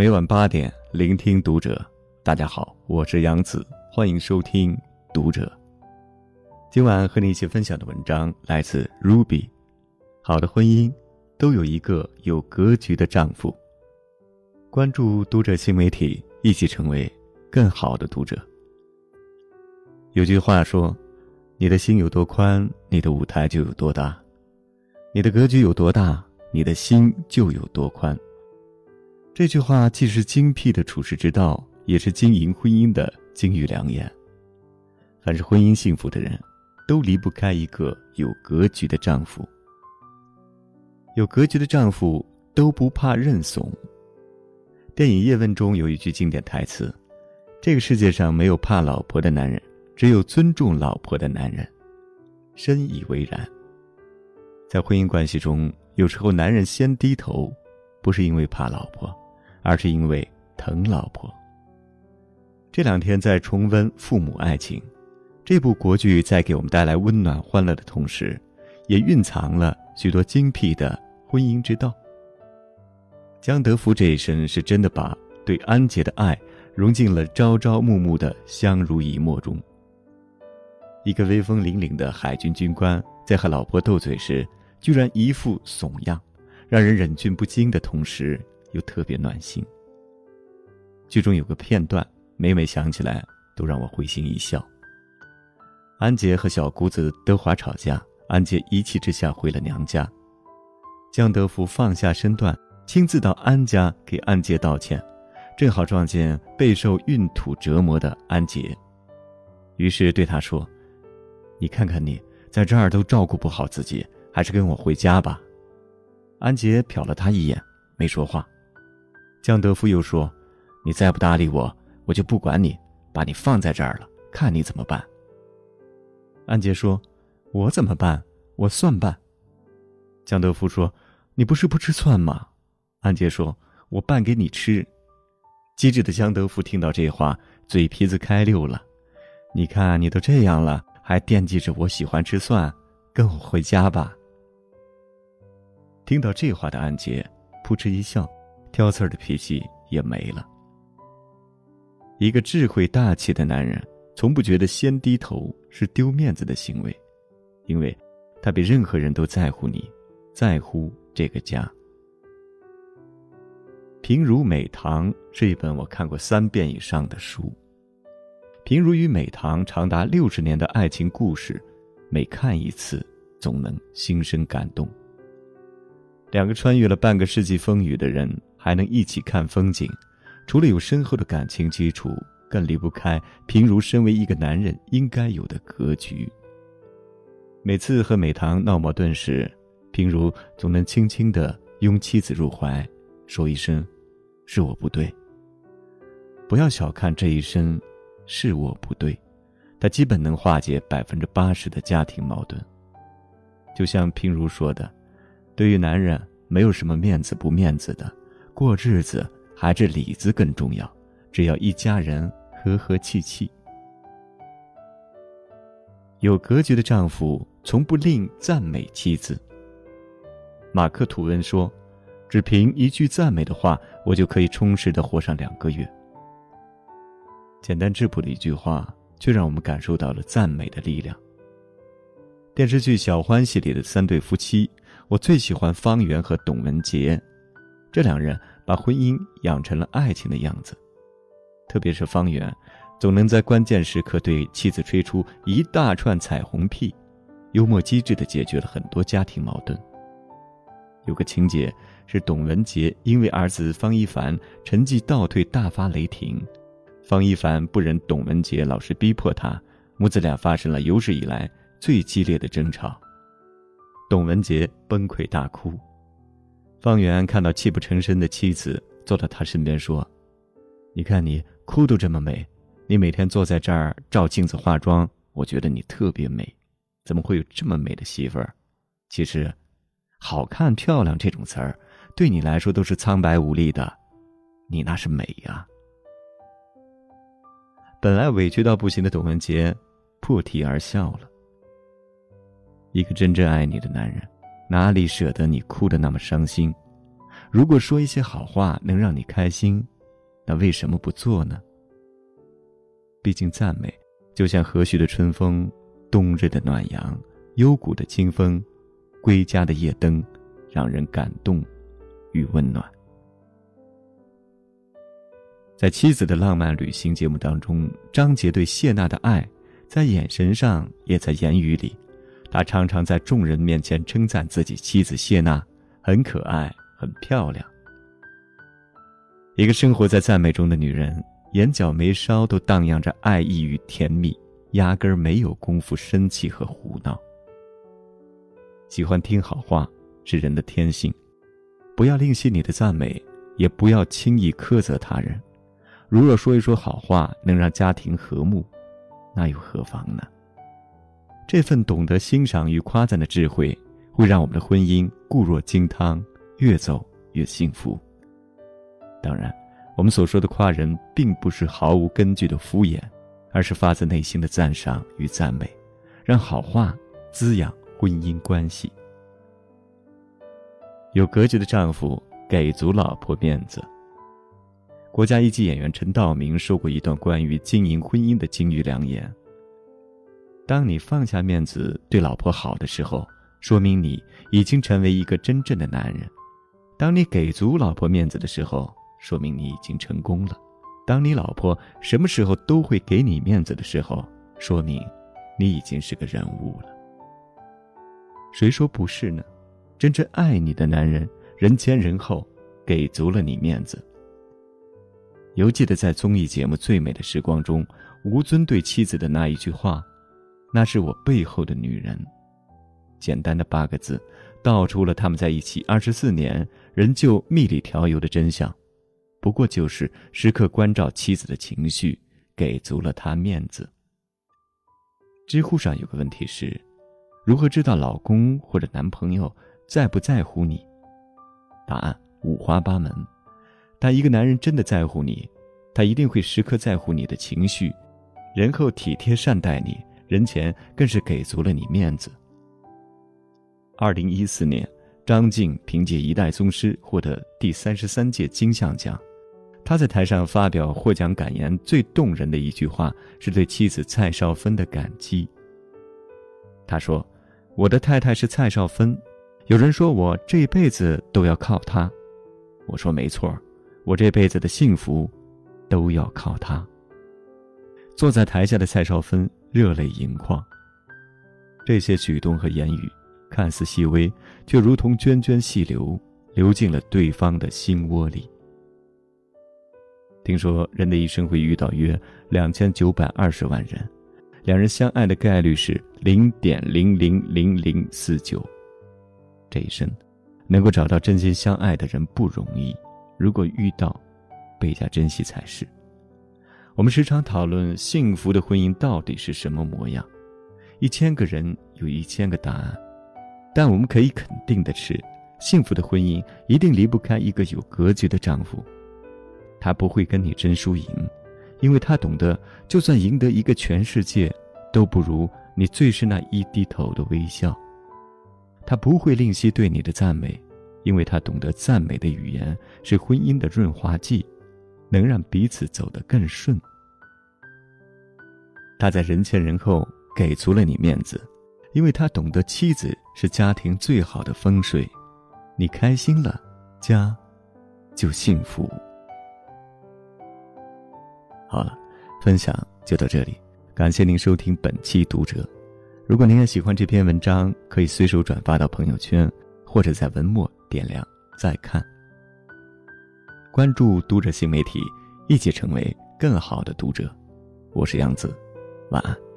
每晚八点，聆听读者。大家好，我是杨子，欢迎收听《读者》。今晚和你一起分享的文章来自 Ruby。好的婚姻，都有一个有格局的丈夫。关注《读者》新媒体，一起成为更好的读者。有句话说：“你的心有多宽，你的舞台就有多大；你的格局有多大，你的心就有多宽。”这句话既是精辟的处世之道，也是经营婚姻的金玉良言。凡是婚姻幸福的人，都离不开一个有格局的丈夫。有格局的丈夫都不怕认怂。电影《叶问》中有一句经典台词：“这个世界上没有怕老婆的男人，只有尊重老婆的男人。”深以为然。在婚姻关系中，有时候男人先低头，不是因为怕老婆。而是因为疼老婆。这两天在重温《父母爱情》，这部国剧在给我们带来温暖欢乐的同时，也蕴藏了许多精辟的婚姻之道。江德福这一生是真的把对安杰的爱融进了朝朝暮暮的相濡以沫中。一个威风凛凛的海军军官，在和老婆斗嘴时，居然一副怂样，让人忍俊不禁的同时。又特别暖心。剧中有个片段，每每想起来都让我会心一笑。安杰和小姑子德华吵架，安杰一气之下回了娘家，江德福放下身段，亲自到安家给安杰道歉，正好撞见备受孕吐折磨的安杰，于是对他说：“你看看你在这儿都照顾不好自己，还是跟我回家吧。”安杰瞟了他一眼，没说话。江德福又说：“你再不搭理我，我就不管你，把你放在这儿了，看你怎么办。”安杰说：“我怎么办？我蒜拌。”江德福说：“你不是不吃蒜吗？”安杰说：“我拌给你吃。”机智的江德福听到这话，嘴皮子开溜了。你看，你都这样了，还惦记着我喜欢吃蒜，跟我回家吧。听到这话的安杰，扑哧一笑。挑刺儿的脾气也没了。一个智慧大气的男人，从不觉得先低头是丢面子的行为，因为，他比任何人都在乎你，在乎这个家。《平如美棠》是一本我看过三遍以上的书。平如与美棠长达六十年的爱情故事，每看一次，总能心生感动。两个穿越了半个世纪风雨的人。还能一起看风景，除了有深厚的感情基础，更离不开平如身为一个男人应该有的格局。每次和美棠闹矛盾时，平如总能轻轻地拥妻子入怀，说一声：“是我不对。”不要小看这一声“是我不对”，他基本能化解百分之八十的家庭矛盾。就像平如说的：“对于男人，没有什么面子不面子的。”过日子还是里子更重要，只要一家人和和气气。有格局的丈夫从不吝赞美妻子。马克吐温说：“只凭一句赞美的话，我就可以充实的活上两个月。”简单质朴的一句话，却让我们感受到了赞美的力量。电视剧《小欢喜》里的三对夫妻，我最喜欢方圆和董文杰。这两人把婚姻养成了爱情的样子，特别是方圆，总能在关键时刻对妻子吹出一大串彩虹屁，幽默机智的解决了很多家庭矛盾。有个情节是董文杰因为儿子方一凡成绩倒退大发雷霆，方一凡不忍董文杰老是逼迫他，母子俩发生了有史以来最激烈的争吵，董文杰崩溃大哭。方圆看到泣不成声的妻子，坐到他身边说：“你看你哭都这么美，你每天坐在这儿照镜子化妆，我觉得你特别美。怎么会有这么美的媳妇儿？其实，好看漂亮这种词儿，对你来说都是苍白无力的，你那是美呀。”本来委屈到不行的董文杰，破涕而笑了。一个真正爱你的男人。哪里舍得你哭得那么伤心？如果说一些好话能让你开心，那为什么不做呢？毕竟赞美，就像和煦的春风，冬日的暖阳，幽谷的清风，归家的夜灯，让人感动与温暖。在妻子的浪漫旅行节目当中，张杰对谢娜的爱，在眼神上，也在言语里。他常常在众人面前称赞自己妻子谢娜很可爱、很漂亮。一个生活在赞美中的女人，眼角眉梢都荡漾着爱意与甜蜜，压根儿没有功夫生气和胡闹。喜欢听好话是人的天性，不要吝惜你的赞美，也不要轻易苛责他人。如若说一说好话能让家庭和睦，那又何妨呢？这份懂得欣赏与夸赞的智慧，会让我们的婚姻固若金汤，越走越幸福。当然，我们所说的夸人，并不是毫无根据的敷衍，而是发自内心的赞赏与赞美，让好话滋养婚姻关系。有格局的丈夫给足老婆面子。国家一级演员陈道明说过一段关于经营婚姻的金玉良言：“当你放下面子对老婆好的时候，说明你已经成为一个真正的男人；当你给足老婆面子的时候，说明你已经成功了；当你老婆什么时候都会给你面子的时候，说明你已经是个人物了。谁说不是呢？真正爱你的男人，人前人后给足了你面子。”犹记得在综艺节目《最美的时光》中，吴尊对妻子的那一句话：“那是我背后的女人。”简单的八个字，道出了他们在一起二十四年仍旧蜜里调油的真相。不过就是时刻关照妻子的情绪，给足了她面子。知乎上有个问题是：如何知道老公或者男朋友在不在乎你？答案五花八门。但一个男人真的在乎你，他一定会时刻在乎你的情绪，然后体贴善待你，人前更是给足了你面子。二零一四年，张晋凭借《一代宗师》获得第三十三届金像奖，他在台上发表获奖感言，最动人的一句话是对妻子蔡少芬的感激。他说：“我的太太是蔡少芬，有人说我这辈子都要靠她，我说没错。”我这辈子的幸福，都要靠她。坐在台下的蔡少芬热泪盈眶。这些举动和言语看似细微，却如同涓涓细流，流进了对方的心窝里。听说人的一生会遇到约两千九百二十万人，两人相爱的概率是零点零零零零四九。这一生，能够找到真心相爱的人不容易。如果遇到，倍加珍惜才是。我们时常讨论幸福的婚姻到底是什么模样，一千个人有一千个答案，但我们可以肯定的是，幸福的婚姻一定离不开一个有格局的丈夫。他不会跟你争输赢，因为他懂得，就算赢得一个全世界，都不如你最是那一低头的微笑。他不会吝惜对你的赞美。因为他懂得赞美的语言是婚姻的润滑剂，能让彼此走得更顺。他在人前人后给足了你面子，因为他懂得妻子是家庭最好的风水，你开心了，家就幸福。好了，分享就到这里，感谢您收听本期读者。如果您也喜欢这篇文章，可以随手转发到朋友圈，或者在文末。点亮再看，关注读者新媒体，一起成为更好的读者。我是杨子，晚安。